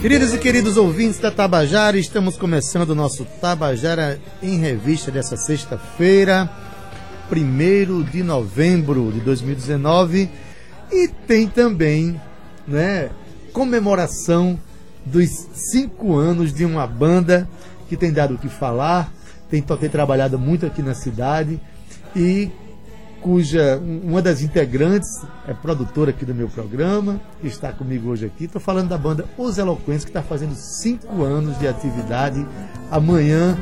Queridos e queridos ouvintes da Tabajara, estamos começando o nosso Tabajara em Revista dessa sexta-feira, 1 de novembro de 2019, e tem também né, comemoração dos cinco anos de uma banda que tem dado o que falar, tem, tem trabalhado muito aqui na cidade e cuja uma das integrantes é produtora aqui do meu programa, que está comigo hoje aqui. Estou falando da banda Os Eloquentes, que está fazendo cinco anos de atividade amanhã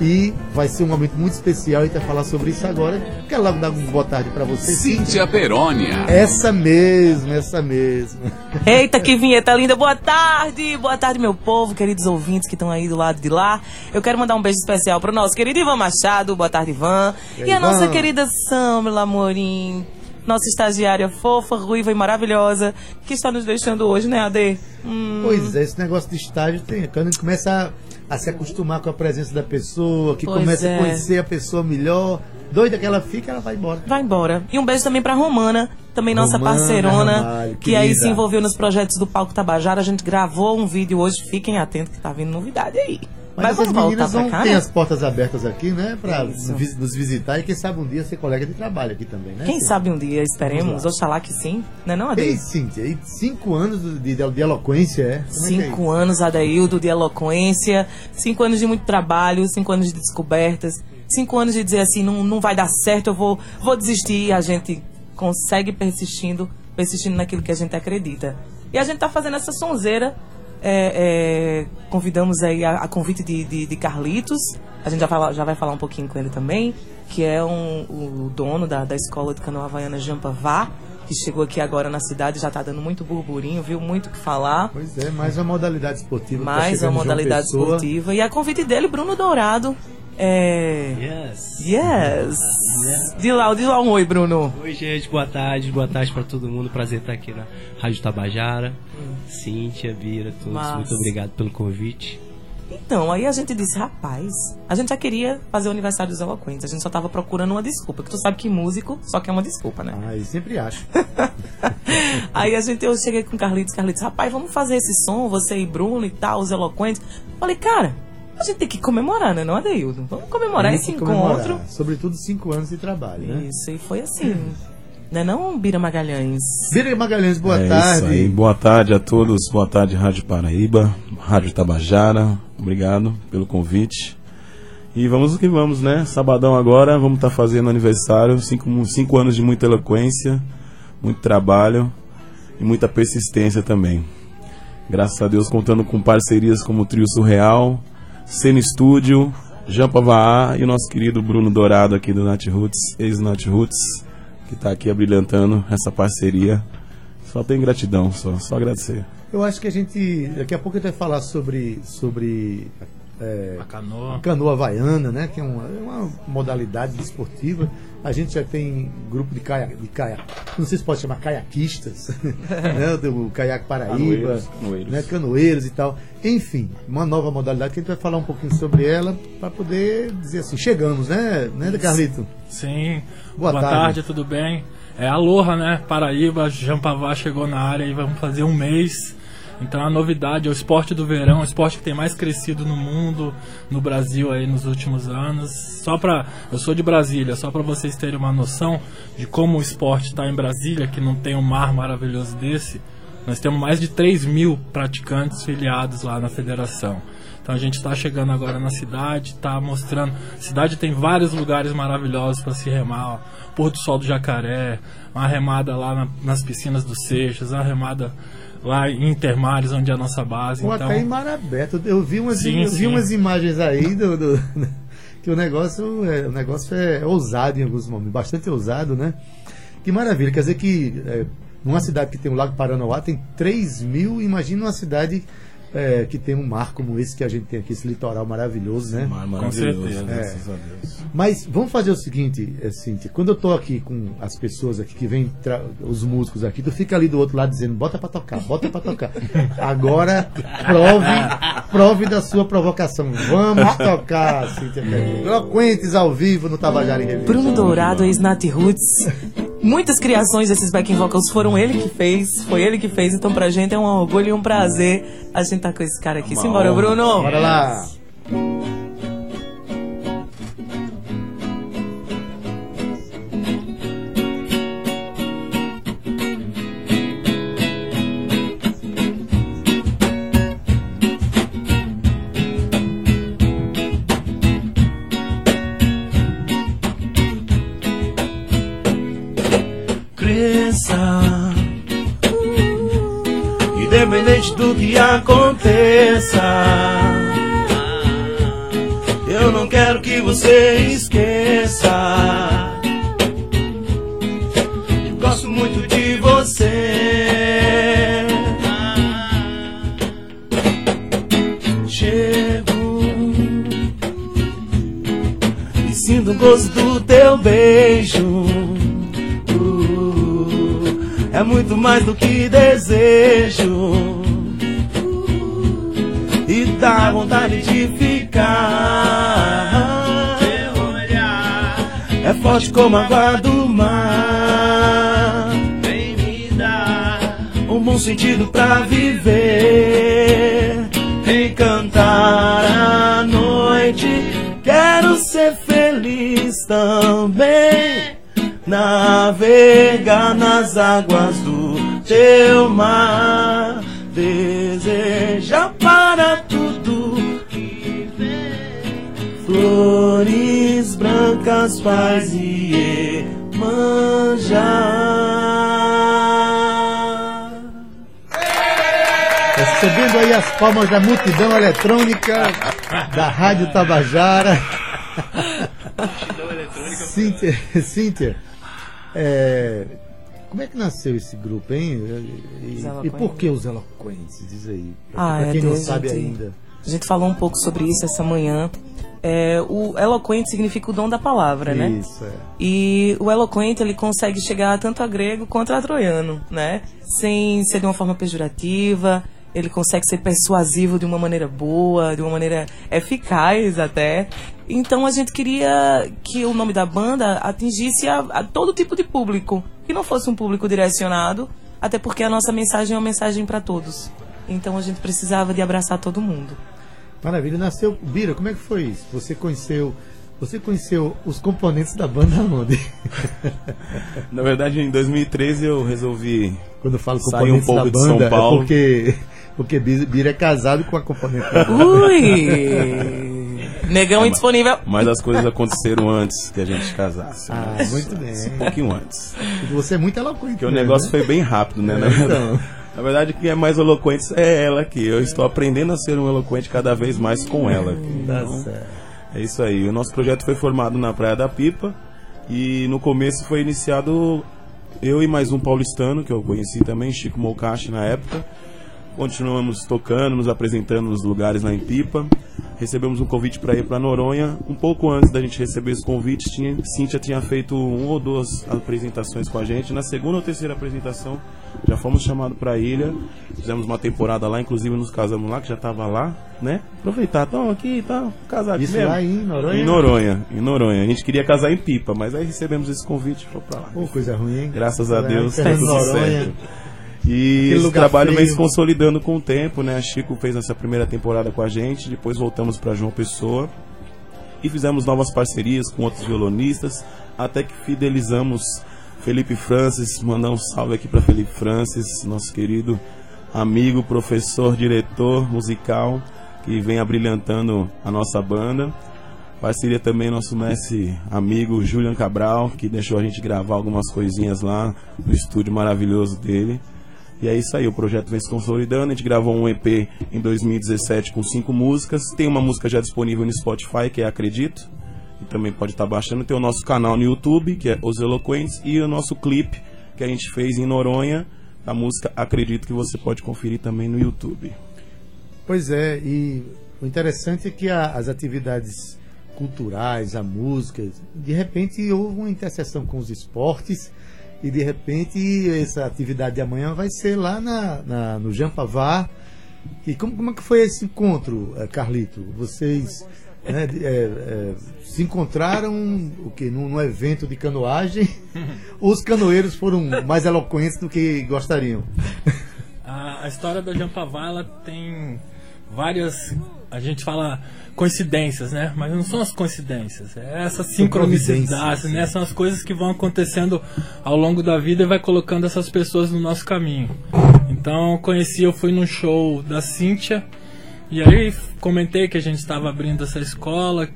e vai ser um momento muito especial e vai falar sobre isso agora. Quero logo dar uma boa tarde para você. Cíntia Perônia. Essa mesmo, essa mesmo. Eita, que vinheta linda. Boa tarde, boa tarde, meu povo, queridos ouvintes que estão aí do lado de lá. Eu quero mandar um beijo especial para o nosso querido Ivan Machado. Boa tarde, Ivan. E, e a Ivan? nossa querida Samla Amorim nossa estagiária fofa, ruiva e maravilhosa, que está nos deixando hoje, né, Ade? Hum. Pois é, esse negócio de estágio tem. Quando a gente começa a, a se acostumar com a presença da pessoa, que pois começa é. a conhecer a pessoa melhor, doida que ela fica, ela vai embora. Vai embora. E um beijo também pra Romana, também nossa Romana, parceirona, Ramalho, que aí se envolveu nos projetos do Palco Tabajara. A gente gravou um vídeo hoje, fiquem atentos que tá vindo novidade aí. Mas, Mas essas meninas vão ter as portas abertas aqui, né? Para nos visitar e quem sabe um dia ser colega de trabalho aqui também, né? Quem sabe um dia, esperemos. Oxalá que sim. Não é não, Adeildo? Ei, Cíntia, cinco anos de, de, de eloquência, é? Como cinco é é anos, Adeildo, de eloquência. Cinco anos de muito trabalho, cinco anos de descobertas. Cinco anos de dizer assim, não, não vai dar certo, eu vou, vou desistir. E a gente consegue persistindo, persistindo naquilo que a gente acredita. E a gente tá fazendo essa sonzeira é, é, convidamos aí a, a convite de, de, de, Carlitos, a gente já, fala, já vai falar um pouquinho com ele também, que é um, o dono da, da escola de canoa havaiana Jampavá, que chegou aqui agora na cidade, já está dando muito burburinho, viu? Muito o que falar. Pois é, mais uma modalidade esportiva. Mais tá uma modalidade esportiva. E a convite dele, Bruno Dourado, é. Yes. Yes. Yeah. De lá, de lá um oi, Bruno. Oi, gente, boa tarde, boa tarde para todo mundo. Prazer estar aqui na Rádio Tabajara. Hum. Cíntia, Bira, todos, Mas... muito obrigado pelo convite. Então, aí a gente disse, rapaz, a gente já queria fazer o aniversário dos eloquentes, a gente só tava procurando uma desculpa, que tu sabe que músico só quer uma desculpa, né? Ah, eu sempre acho. aí a gente, eu cheguei com o Carlitos, Carlitos, rapaz, vamos fazer esse som, você e Bruno e tal, os eloquentes. Falei, cara, a gente tem que comemorar, né, não, Adeildo? Vamos comemorar esse comemorar. encontro. Sobretudo cinco anos de trabalho, né? Isso, e foi assim. Né não, Bira Magalhães? Bira Magalhães, boa é tarde. Isso aí. Boa tarde a todos, boa tarde Rádio Paraíba, Rádio Tabajara, obrigado pelo convite. E vamos o que vamos, né? Sabadão agora, vamos estar tá fazendo aniversário, cinco, cinco anos de muita eloquência, muito trabalho e muita persistência também. Graças a Deus contando com parcerias como o Trio Surreal, Cena Estúdio, Jean Pavaá e o nosso querido Bruno Dourado aqui do Nat Roots, ex-Nat Roots, que está aqui abrilhantando essa parceria. Só tem gratidão, só, só agradecer. Eu acho que a gente, daqui a pouco a gente vai falar sobre, sobre é, a canoa. A canoa havaiana, né? Que é uma, é uma modalidade esportiva. A gente já tem grupo de caiaque, de caiaque não sei se pode chamar caiaquistas, né? O caiaque Paraíba, canoeiros, canoeiros. Né? canoeiros e tal. Enfim, uma nova modalidade que a gente vai falar um pouquinho sobre ela para poder dizer assim, chegamos, né, né Carlito? Sim. Boa, Boa tarde. tarde. tudo bem? É Aloha, né? Paraíba, Jampavá chegou na área e vamos fazer um mês então a novidade é o esporte do verão, o esporte que tem mais crescido no mundo, no Brasil aí nos últimos anos. Só para, eu sou de Brasília, só para vocês terem uma noção de como o esporte está em Brasília, que não tem um mar maravilhoso desse. Nós temos mais de 3 mil praticantes filiados lá na federação. Então a gente está chegando agora na cidade, está mostrando. A cidade tem vários lugares maravilhosos para se remar. Pôr do Sol do Jacaré, uma remada lá na, nas piscinas do Seixas, uma remada lá em Intermares, onde é a nossa base. Ou então... até em Marabeto. Eu vi umas, sim, eu vi umas imagens aí do, do, que o negócio, é, o negócio é ousado em alguns momentos, bastante ousado, né? Que maravilha, quer dizer que é, numa cidade que tem o Lago Paranoá tem 3 mil, imagina uma cidade é, que tem um mar como esse que a gente tem aqui, esse litoral maravilhoso, né? Mar maravilhoso, Com certeza. graças a Deus. Mas vamos fazer o seguinte, é, Cíntia, quando eu tô aqui com as pessoas aqui que vêm, os músicos aqui, tu fica ali do outro lado dizendo, bota pra tocar, bota pra tocar. Agora, prove, prove da sua provocação. Vamos tocar, Cíntia Ferreira. Eloquentes ao vivo no Tabajara em Revista. Bruno Dourado, ex-Nat Roots. Muitas criações desses backing vocals foram ele que fez, foi ele que fez, então pra gente é um orgulho e um prazer a gente tá com esse cara aqui. Simbora, Bruno! Bora lá. Você esqueça. Eu gosto muito de você. Chego e sinto o gosto do teu beijo. É muito mais do que desejo. E dá vontade de ficar. Como a água do mar. Vem me dar um bom sentido pra viver. Encantar a noite. Quero ser feliz também navegar nas águas do teu mar, deseja para tudo que vê flores paz e manjar. Recebendo aí as palmas da multidão eletrônica da Rádio Tabajara. Cíntia, Cíntia é, como é que nasceu esse grupo, hein? E, e por que os eloquentes? Diz aí. Ah, pra é, quem não Deus, sabe gente. ainda. A gente falou um pouco sobre isso essa manhã. É, o eloquente significa o dom da palavra, né? Isso, é. E o eloquente ele consegue chegar tanto a grego quanto a troiano, né? Sem ser de uma forma pejorativa. Ele consegue ser persuasivo de uma maneira boa, de uma maneira eficaz até. Então a gente queria que o nome da banda atingisse a, a todo tipo de público, que não fosse um público direcionado, até porque a nossa mensagem é uma mensagem para todos. Então a gente precisava de abraçar todo mundo. Maravilha, nasceu. Bira, como é que foi isso? Você conheceu. Você conheceu os componentes da banda onde? Na verdade, em 2013 eu resolvi Quando eu falo Sair um componentes pouco da de São banda, Paulo. é porque, porque Bira é casado com a componente da banda. Ui! Negão indisponível. Mas as coisas aconteceram antes que a gente casasse. Ah, né? muito bem. Um pouquinho antes. Você é muito eloquente. Porque o mesmo, negócio né? foi bem rápido, né? Na Então. Na verdade, quem é mais eloquente é ela aqui. Eu estou aprendendo a ser um eloquente cada vez mais com ela. Tá Então, é isso aí. O nosso projeto foi formado na Praia da Pipa. E no começo foi iniciado eu e mais um paulistano, que eu conheci também, Chico Mokashi na época. Continuamos tocando, nos apresentando nos lugares lá em Pipa. Recebemos um convite para ir para Noronha. Um pouco antes da gente receber esse convite, tinha, Cíntia tinha feito um ou duas apresentações com a gente. Na segunda ou terceira apresentação, já fomos chamados para a ilha. Fizemos uma temporada lá, inclusive nos casamos lá, que já estava lá, né? Aproveitar, estão aqui, tá casado Isso mesmo. lá em Noronha? Em Noronha, em Noronha. A gente queria casar em Pipa, mas aí recebemos esse convite e foi pra lá. Pô, coisa ruim, hein? Graças a Deus, tudo Noronha. certo. E esse trabalho vem se consolidando com o tempo, né? A Chico fez essa primeira temporada com a gente, depois voltamos para João Pessoa e fizemos novas parcerias com outros violonistas, até que fidelizamos Felipe Francis, mandar um salve aqui para Felipe Francis, nosso querido amigo, professor, diretor musical, que vem abrilhantando a nossa banda. Parceria também nosso mestre amigo Julian Cabral, que deixou a gente gravar algumas coisinhas lá no estúdio maravilhoso dele. E é aí, o projeto vem se consolidando. A gente gravou um EP em 2017 com cinco músicas. Tem uma música já disponível no Spotify, que é Acredito. E também pode estar baixando. Tem o nosso canal no YouTube, que é Os Eloquentes. E o nosso clipe, que a gente fez em Noronha, a música Acredito, que você pode conferir também no YouTube. Pois é, e o interessante é que a, as atividades culturais, a música, de repente houve uma interseção com os esportes e de repente essa atividade de amanhã vai ser lá na, na no Jampavá. E como, como é que foi esse encontro, eh, Carlito? Vocês né, é, é, se encontraram o que num, num, evento de canoagem? Os canoeiros foram mais eloquentes do que gostariam. A, a história da Jampavá ela tem várias, a gente fala coincidências, né? Mas não são as coincidências, é essa sincronicidade, né? São as coisas que vão acontecendo ao longo da vida e vai colocando essas pessoas no nosso caminho. Então, conheci, eu fui num show da Cíntia e aí comentei que a gente estava abrindo essa escola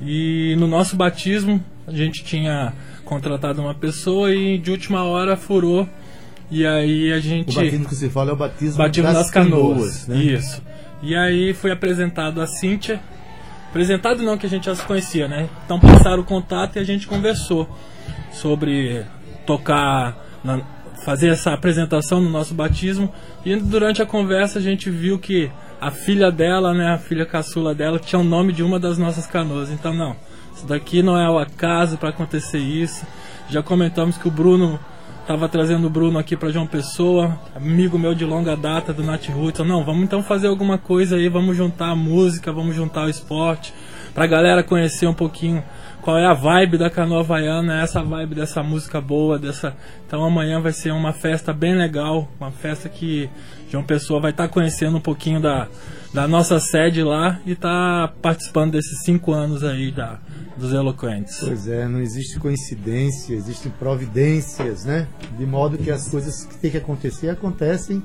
e no nosso batismo a gente tinha contratado uma pessoa e de última hora furou e aí a gente. O batismo que se fala é o batismo, batismo das, das canoas. canoas né? Isso. E aí foi apresentado a Cíntia. Apresentado não, que a gente já se conhecia, né? Então passaram o contato e a gente conversou sobre tocar, na, fazer essa apresentação no nosso batismo. E durante a conversa a gente viu que a filha dela, né, a filha caçula dela, tinha o nome de uma das nossas canoas. Então não, isso daqui não é o acaso para acontecer isso. Já comentamos que o Bruno Tava trazendo o Bruno aqui para João Pessoa, amigo meu de longa data do Nat Roots. Não, vamos então fazer alguma coisa aí, vamos juntar a música, vamos juntar o esporte, pra galera conhecer um pouquinho qual é a vibe da canoa havaiana, essa vibe dessa música boa, dessa. Então amanhã vai ser uma festa bem legal, uma festa que João Pessoa vai estar tá conhecendo um pouquinho da, da nossa sede lá e tá participando desses cinco anos aí da, dos eloquentes. Pois é, não existe coincidência, existem providências, né? De modo que as coisas que tem que acontecer acontecem.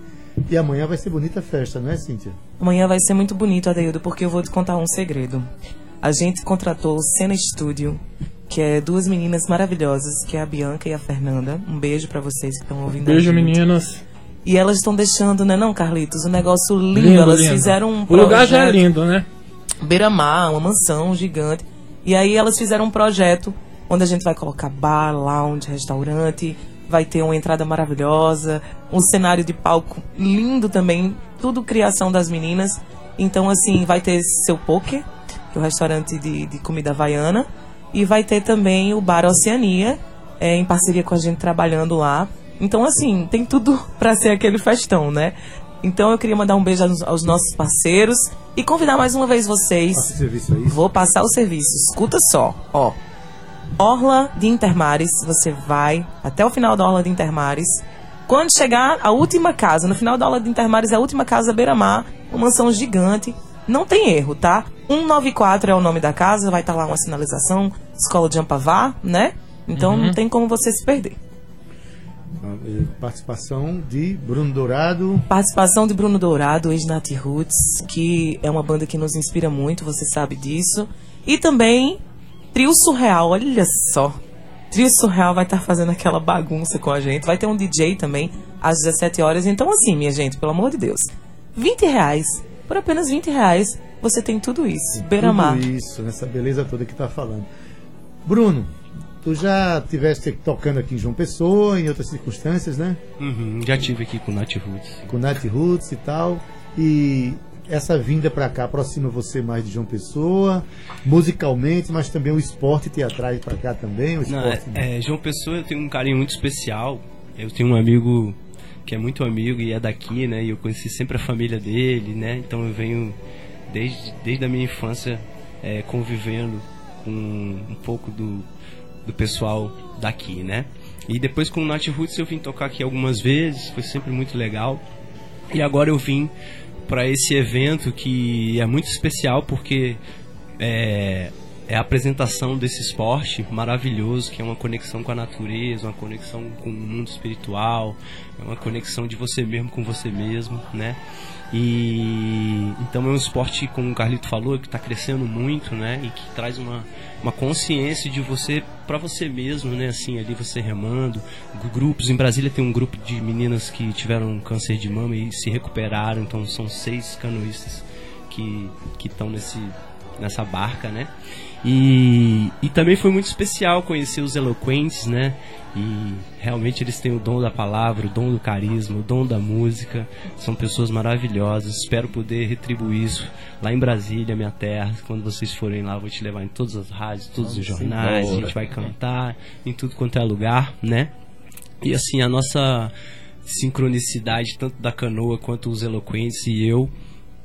E amanhã vai ser bonita a festa, não é, Cíntia? Amanhã vai ser muito bonito, Adeildo, porque eu vou te contar um segredo. A gente contratou o Cena Studio, que é duas meninas maravilhosas, que é a Bianca e a Fernanda. Um beijo para vocês que estão ouvindo. Beijo, meninas. E elas estão deixando, né, não, Carlitos? Um negócio lindo. lindo elas lindo. fizeram um O lugar já é lindo, né? Beira-mar, uma mansão gigante. E aí elas fizeram um projeto onde a gente vai colocar bar, lounge, restaurante, vai ter uma entrada maravilhosa, um cenário de palco lindo também, tudo criação das meninas. Então, assim, vai ter seu poker, que é o restaurante de, de comida havaiana, e vai ter também o Bar Oceania, é, em parceria com a gente trabalhando lá. Então, assim, tem tudo para ser aquele festão, né? Então eu queria mandar um beijo aos, aos nossos parceiros e convidar mais uma vez vocês. Passa o serviço aí. Vou passar o serviço. Escuta só, ó. Orla de Intermares, você vai até o final da Orla de Intermares. Quando chegar a última casa, no final da Orla de Intermares é a última casa beira-mar, uma mansão gigante. Não tem erro, tá? 194 é o nome da casa, vai estar tá lá uma sinalização, Escola de Ampavá, né? Então uhum. não tem como você se perder. Participação de Bruno Dourado. Participação de Bruno Dourado, ex-Nat Roots, que é uma banda que nos inspira muito, você sabe disso. E também Trio Surreal, olha só. Trio Surreal vai estar tá fazendo aquela bagunça com a gente. Vai ter um DJ também às 17 horas. Então, assim, minha gente, pelo amor de Deus. 20 reais. Por apenas 20 reais, você tem tudo isso. Beira-mar. Tudo isso, nessa beleza toda que está falando. Bruno, Tu já tiveste tocando aqui em João Pessoa, em outras circunstâncias, né? Uhum, já tive aqui com Nat Roots. Com Nat Roots e tal. E essa vinda para cá aproxima você mais de João Pessoa, musicalmente, mas também o esporte te atrai para cá também? O esporte... Não, é, é, João Pessoa eu tenho um carinho muito especial. Eu tenho um amigo que é muito amigo e é daqui, né? E eu conheci sempre a família dele, né? Então eu venho desde, desde a minha infância é, convivendo com um pouco do do pessoal daqui, né? E depois com o Nat Roots eu vim tocar aqui algumas vezes, foi sempre muito legal. E agora eu vim para esse evento que é muito especial porque é, é, a apresentação desse esporte maravilhoso que é uma conexão com a natureza, uma conexão com o mundo espiritual, é uma conexão de você mesmo com você mesmo, né? E então é um esporte, como o Carlito falou, que está crescendo muito, né? E que traz uma, uma consciência de você para você mesmo, né? Assim, ali você remando. Grupos em Brasília tem um grupo de meninas que tiveram câncer de mama e se recuperaram. Então são seis canoístas que que estão nesse nessa barca, né? E, e também foi muito especial conhecer os eloquentes, né? E realmente eles têm o dom da palavra, o dom do carisma, o dom da música. São pessoas maravilhosas. Espero poder retribuir isso lá em Brasília, minha terra. Quando vocês forem lá, eu vou te levar em todas as rádios, todos os jornais. A gente vai cantar em tudo quanto é lugar, né? E assim, a nossa sincronicidade, tanto da canoa quanto os eloquentes e eu,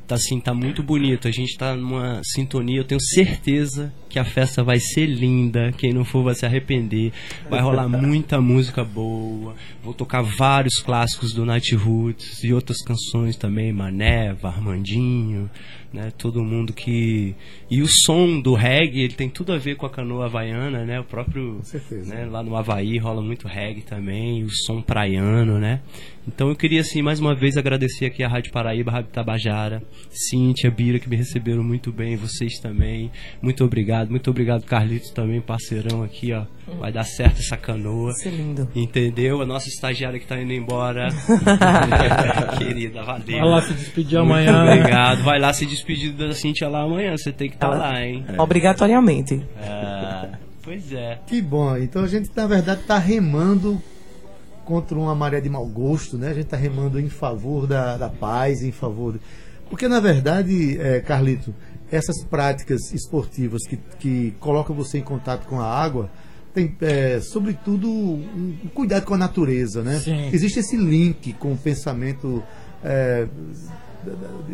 tá assim, tá muito bonito. A gente tá numa sintonia, eu tenho certeza que a festa vai ser linda. Quem não for vai se arrepender. Vai rolar muita música boa. Vou tocar vários clássicos do Night Roots e outras canções também, Maneva, Armandinho, né? Todo mundo que e o som do reggae, ele tem tudo a ver com a canoa havaiana, né? O próprio, né, lá no Havaí rola muito reggae também, o som praiano, né? Então eu queria assim mais uma vez agradecer aqui a Rádio Paraíba, a Rádio Tabajara, Cíntia, Bira que me receberam muito bem, vocês também. Muito obrigado. Muito obrigado Carlitos também, parceirão aqui, ó. Vai dar certo essa canoa. Isso é lindo. Entendeu? A nossa estagiária que tá indo embora. Querida, valeu. Vai lá se despedir amanhã. Obrigado. Vai lá se despedir da Cintia lá amanhã. Você tem que estar tá lá, hein? É. Obrigatoriamente. É, pois é. Que bom. Então a gente, na verdade, está remando contra uma maré de mau gosto, né? A gente está remando em favor da, da paz, em favor. De... Porque, na verdade, é, Carlito, essas práticas esportivas que, que colocam você em contato com a água tem, é, sobretudo, um, um cuidado com a natureza, né? Sim. Existe esse link com o pensamento é,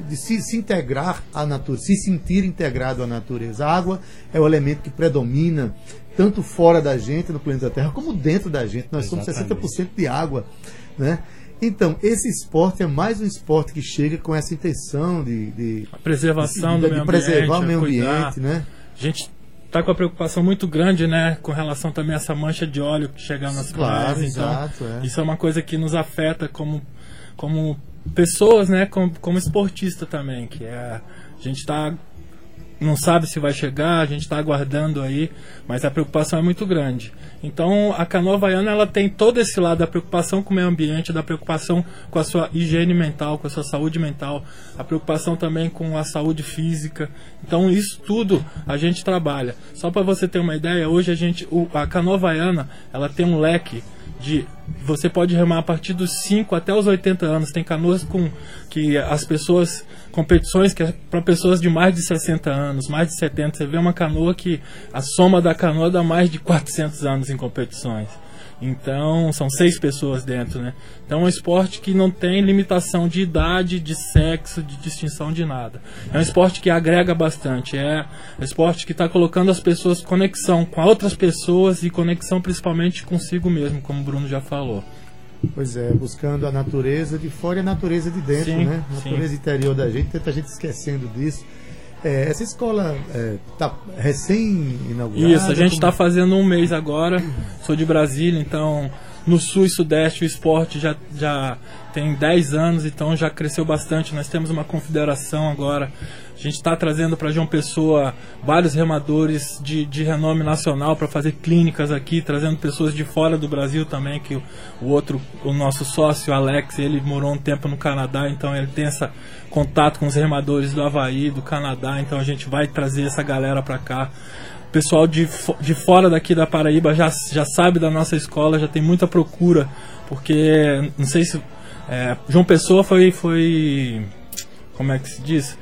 de, se, se, integrar à natureza, se sentir integrado à natureza. A água é o elemento que predomina tanto fora da gente, no planeta Terra, como dentro da gente. Nós Exatamente. somos 60% de água, né? Então, esse esporte é mais um esporte que chega com essa intenção de, de a preservação de, de, do meio preservar ambiente, o meio ambiente, né? A gente está com a preocupação muito grande, né, com relação também a essa mancha de óleo que chega nas claro, praias. Então, exato, é. isso é uma coisa que nos afeta como como pessoas, né, como, como esportista também, que é a gente está não sabe se vai chegar, a gente está aguardando aí, mas a preocupação é muito grande. Então a canoa havaiana ela tem todo esse lado da preocupação com o meio ambiente, da preocupação com a sua higiene mental, com a sua saúde mental, a preocupação também com a saúde física. Então isso tudo a gente trabalha. Só para você ter uma ideia, hoje a gente, a canoa havaiana ela tem um leque de você pode remar a partir dos 5 até os 80 anos. Tem canoas com que as pessoas competições que é para pessoas de mais de 60 anos, mais de 70. Você vê uma canoa que a soma da canoa dá mais de 400 anos em competições. Então, são seis pessoas dentro, né? Então, é um esporte que não tem limitação de idade, de sexo, de distinção de nada. É um esporte que agrega bastante. É um esporte que está colocando as pessoas conexão com outras pessoas e conexão principalmente consigo mesmo, como o Bruno já falou. Pois é, buscando a natureza de fora e a natureza de dentro, sim, né? A natureza sim. interior da gente, tanta gente esquecendo disso. É, essa escola está é, recém-inaugurada? Isso, a gente está como... fazendo um mês agora. Sou de Brasília, então no sul e sudeste o esporte já, já tem 10 anos, então já cresceu bastante. Nós temos uma confederação agora. A gente está trazendo para João Pessoa vários remadores de, de renome nacional para fazer clínicas aqui, trazendo pessoas de fora do Brasil também, que o, o outro, o nosso sócio, Alex, ele morou um tempo no Canadá, então ele tem esse contato com os remadores do Havaí, do Canadá, então a gente vai trazer essa galera para cá pessoal de, de fora daqui da Paraíba já, já sabe da nossa escola, já tem muita procura, porque não sei se. É, João Pessoa foi, foi. Como é que se diz?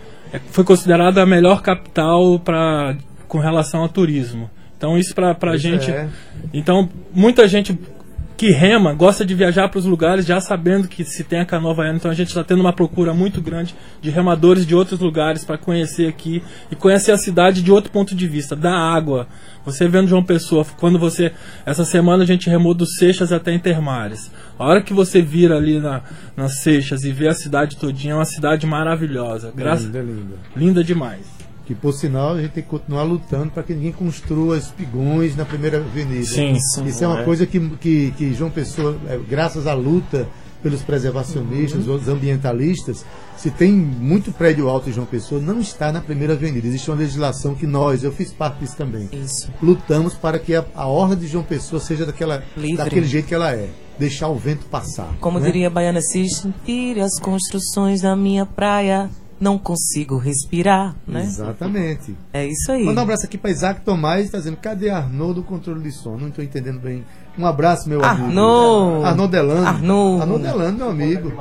Foi considerada a melhor capital pra, com relação ao turismo. Então isso pra, pra gente. É. Então muita gente que rema, gosta de viajar para os lugares já sabendo que se tem a canoa havaiana. Então a gente está tendo uma procura muito grande de remadores de outros lugares para conhecer aqui e conhecer a cidade de outro ponto de vista, da água. Você vendo João Pessoa, quando você. Essa semana a gente remou dos Seixas até Intermares. A hora que você vira ali na, nas Seixas e vê a cidade todinha, é uma cidade maravilhosa. Graças, linda, linda. linda demais. Que por sinal a gente tem que continuar lutando para que ninguém construa espigões na primeira avenida. Sim, sim. Isso é uma é. coisa que, que, que João Pessoa, é, graças à luta pelos preservacionistas, uhum. os ambientalistas, se tem muito prédio alto em João Pessoa, não está na primeira avenida. Existe uma legislação que nós, eu fiz parte disso também, Isso. lutamos para que a, a orla de João Pessoa seja daquela, daquele jeito que ela é. Deixar o vento passar. Como né? diria Baiana Cis, tire as construções da minha praia não consigo respirar, né? Exatamente. É isso aí. Mandar um abraço aqui para Isaac Tomás, está dizendo, cadê Arnaud do controle de som? Não estou entendendo bem. Um abraço, meu amigo. Arnaud. Arnaud Delano. Arnaud. Arnaud Delano, meu amigo.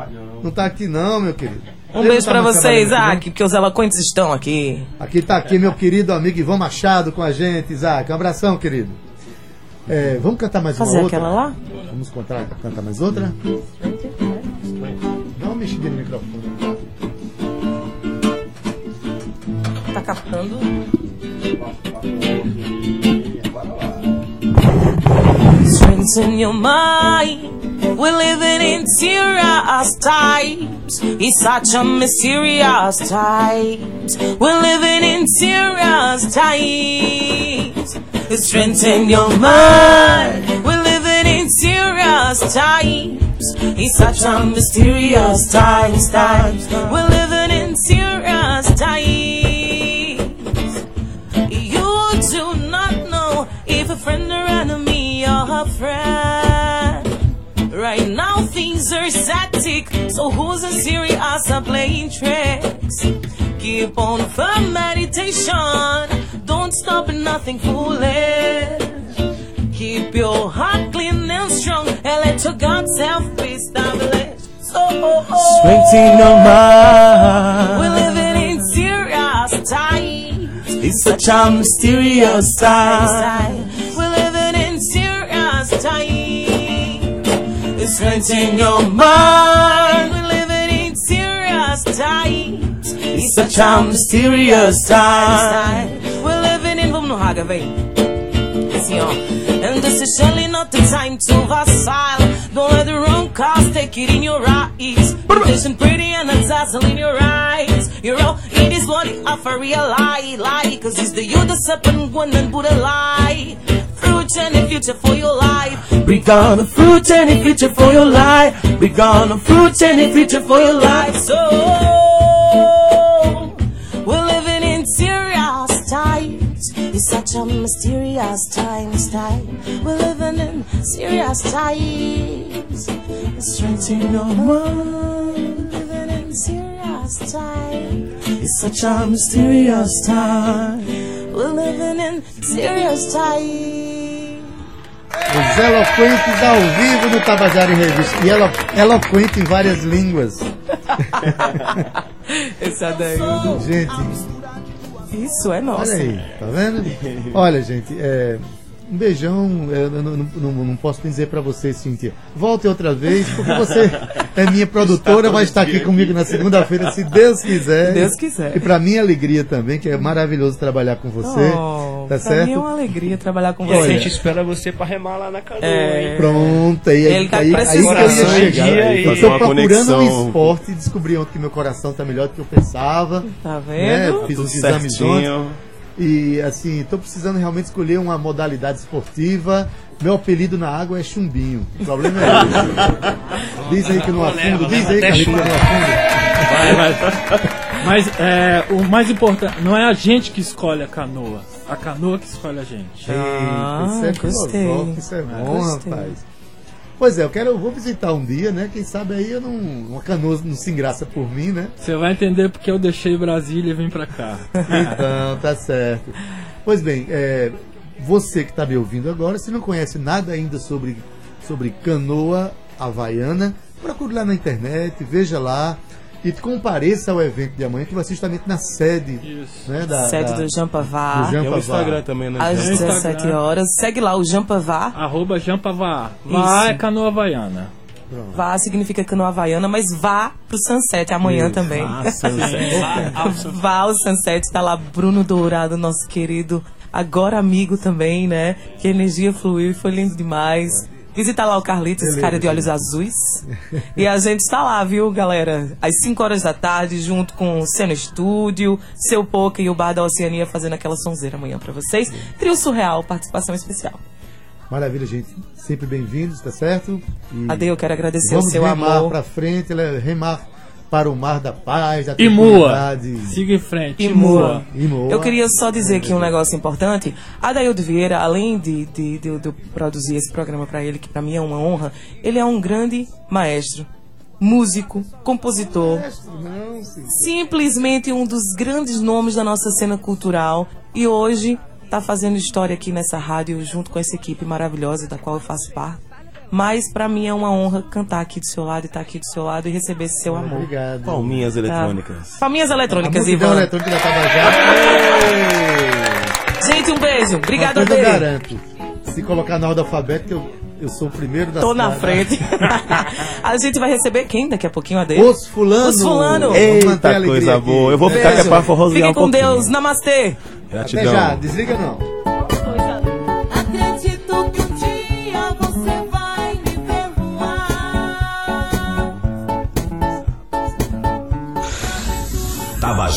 Não tá aqui não, meu querido. Um Ele beijo tá mais você, Isaac, porque os eloquentes estão aqui. Aqui tá aqui meu querido amigo Ivan Machado com a gente, Isaac. Um abração, querido. É, vamos cantar mais Fazer uma outra? aquela lá? Vamos contar, cantar mais outra? Dá uma mexida no microfone. Tá captando? Strengthen your mind. We're living in serious times. It's such a mysterious times. We're living in serious times. Strengthen your mind. We're living in serious times. It's such a mysterious times. Times. We're living in serious if a friend or enemy or a friend. Right now things are static, so who's in serious or playing tricks? Keep on firm meditation, don't stop at nothing foolish. Keep your heart clean and strong, and let your God self be established. So, oh, oh, oh. Strengthen your mind. we're living in serious times. It's such a mysterious time. Times. Strengthen your mind. We're living in serious times. It's such a mysterious time. We're living in vamos no raga, vem. Assim, ó. And this is surely not the time to vacile. Don't let the wrong cause take it in your eyes. Vision pretty and a dazzle in your eyes. You're all it is what it offer real lie, lie. Cause it's the you the serpent one and put a lie. Fruit and a future for your life. Bring on a fruit and a future for your life. Bring on a fruit and a future for your life. So we're living in serious times. It's such a mysterious times, time. We're living in serious times. Strengthen your mind. Living in serious times. It's such a mysterious time. We're living in serious times. Os eloquentes ao vivo no Tabajara em Revista. E elo, eloquente em várias línguas. Esse Adaildo. Gente, Isso é nosso. olha aí, tá vendo? Olha, gente, é, um beijão. Eu não, não, não, posso dizer pra você, Cíntia. Volte outra vez, porque você é minha produtora, vai estar aqui comigo na segunda-feira, se Deus quiser. Se Deus quiser. E pra minha alegria também, que é maravilhoso trabalhar com você. Oh, tá pra certo? mim é uma alegria trabalhar com E a você. gente espera você pra remar lá na canoa, É. hein? Pronto, aí, Ele tá aí, aí que eu ia chegar. Dia e eu tô procurando conexão. um esporte e descobri ontem que meu coração tá melhor do que eu pensava. Tá né? vendo? Fiz Tudo os exames ontem. E assim, tô precisando realmente escolher uma modalidade esportiva. Meu apelido na água é chumbinho. O problema é esse. Diz aí que não afundo. Diz aí, que não afundo. Vai, vai. Mas é, o mais importante, não é a gente que escolhe a canoa. A canoa que escolhe a gente. Ah, isso é gostei. filosófico, isso é bom, Gostei. rapaz. Pois é, eu quero, eu vou visitar um dia, né? Quem sabe aí eu não, uma canoa não se engraça por mim, né? Você vai entender porque eu deixei Brasília e vim pra cá. Então, tá certo. Pois bem, é, você que está me ouvindo agora, se não conhece nada ainda sobre, sobre canoa havaiana, procure lá na internet, veja lá e compareça ao evento de amanhã, que vai ser justamente na sede Isso. né, da, Sede da- do Jampavá. do Jampa Tem o Vá. Instagram também, né? Às Tem o 17 Instagram. horas. Segue lá o Jampavá. Arroba Jampavá. Vá Isso. é canoa havaiana. Vá significa canoa havaiana, mas vá pro Sunset amanhã também. vá ao Sunset, tá lá Bruno Dourado, nosso querido, agora amigo também, né? Que a energia fluiu e foi lindo demais. Visita lá o Carlitos, esse cara de olhos azuis. E a gente está lá, viu, galera? Às 5 horas da tarde, junto com o Ceno Estúdio, Seu Poca e o Bar da Oceania fazendo aquela sonzeira amanhã pra vocês. Trio Surreal, participação especial. Maravilha, gente. Sempre bem-vindos, tá certo? E quero agradecer o vamos seu remar amor. pra frente, remar para o mar da paz, da E Mua. Siga em frente. E Mua. E Mua. Eu queria só dizer aqui um negócio importante. Adaildo Vieira, além de, de, de, de eu produzir esse programa para ele, que para mim é uma honra, ele é um grande maestro. músico, compositor, simplesmente um dos grandes nomes da nossa cena cultural e hoje está fazendo história aqui nessa rádio junto com essa equipe maravilhosa da qual eu faço parte. Mas para mim é uma honra cantar aqui do seu lado e estar tá aqui do seu lado e receber esse seu amor. Obrigado. Palminhas eletrônicas. Tá. Palminhas eletrônicas, a Ivan. eletrônica da Tabajara. Gente, um beijo. Obrigada, Eu garanto. Se colocar na ordem alfabética, eu, eu sou o primeiro da Tô na frente. a gente vai receber quem daqui a pouquinho a dele? Os fulano. Os fulano. A Eita, coisa aqui. boa. Eu vou ficar Beijo. aqui pra forrosear Fique um com pouquinho. Deus. Namastê. Até Gratidão. já, desliga não.